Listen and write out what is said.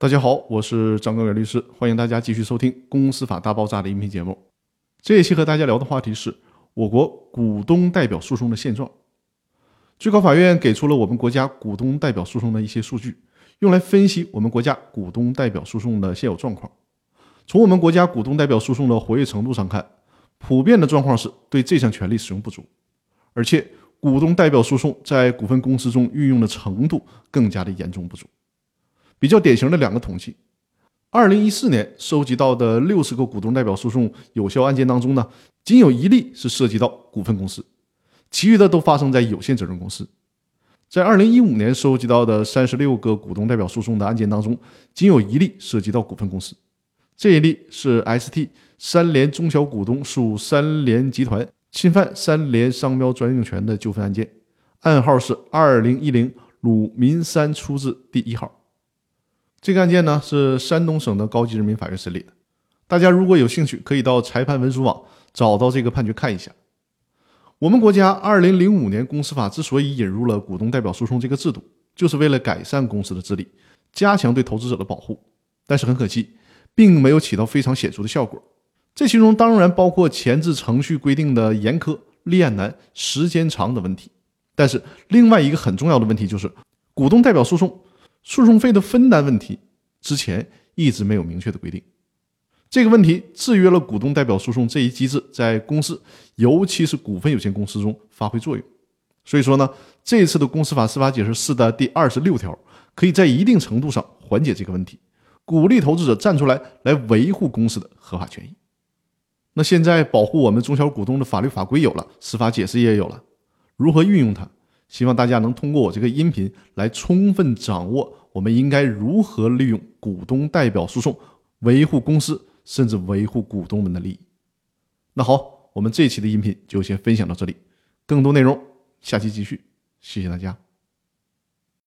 大家好，我是张高远律师，欢迎大家继续收听《公司法大爆炸》的音频节目。这一期和大家聊的话题是我国股东代表诉讼的现状。最高法院给出了我们国家股东代表诉讼的一些数据，用来分析我们国家股东代表诉讼的现有状况。从我们国家股东代表诉讼的活跃程度上看，普遍的状况是对这项权利使用不足，而且股东代表诉讼在股份公司中运用的程度更加的严重不足。比较典型的两个统计：二零一四年收集到的六十个股东代表诉讼有效案件当中呢，仅有一例是涉及到股份公司。其余的都发生在有限责任公司。在二零一五年收集到的三十六个股东代表诉讼的案件当中，仅有一例涉及到股份公司。这一例是 ST 三联中小股东诉三联集团侵犯三联商标专用权的纠纷案件，案号是二零一零鲁民三出字第一号。这个案件呢是山东省的高级人民法院审理的。大家如果有兴趣，可以到裁判文书网找到这个判决看一下。我们国家二零零五年公司法之所以引入了股东代表诉讼这个制度，就是为了改善公司的治理，加强对投资者的保护。但是很可惜，并没有起到非常显著的效果。这其中当然包括前置程序规定的严苛、立案难、时间长的问题。但是另外一个很重要的问题就是，股东代表诉讼诉讼费的分担问题，之前一直没有明确的规定。这个问题制约了股东代表诉讼这一机制在公司，尤其是股份有限公司中发挥作用。所以说呢，这次的公司法司法解释四的第二十六条，可以在一定程度上缓解这个问题，鼓励投资者站出来来维护公司的合法权益。那现在保护我们中小股东的法律法规有了，司法解释也有了，如何运用它？希望大家能通过我这个音频来充分掌握，我们应该如何利用股东代表诉讼维护公司。甚至维护股东们的利益。那好，我们这期的音频就先分享到这里，更多内容下期继续。谢谢大家。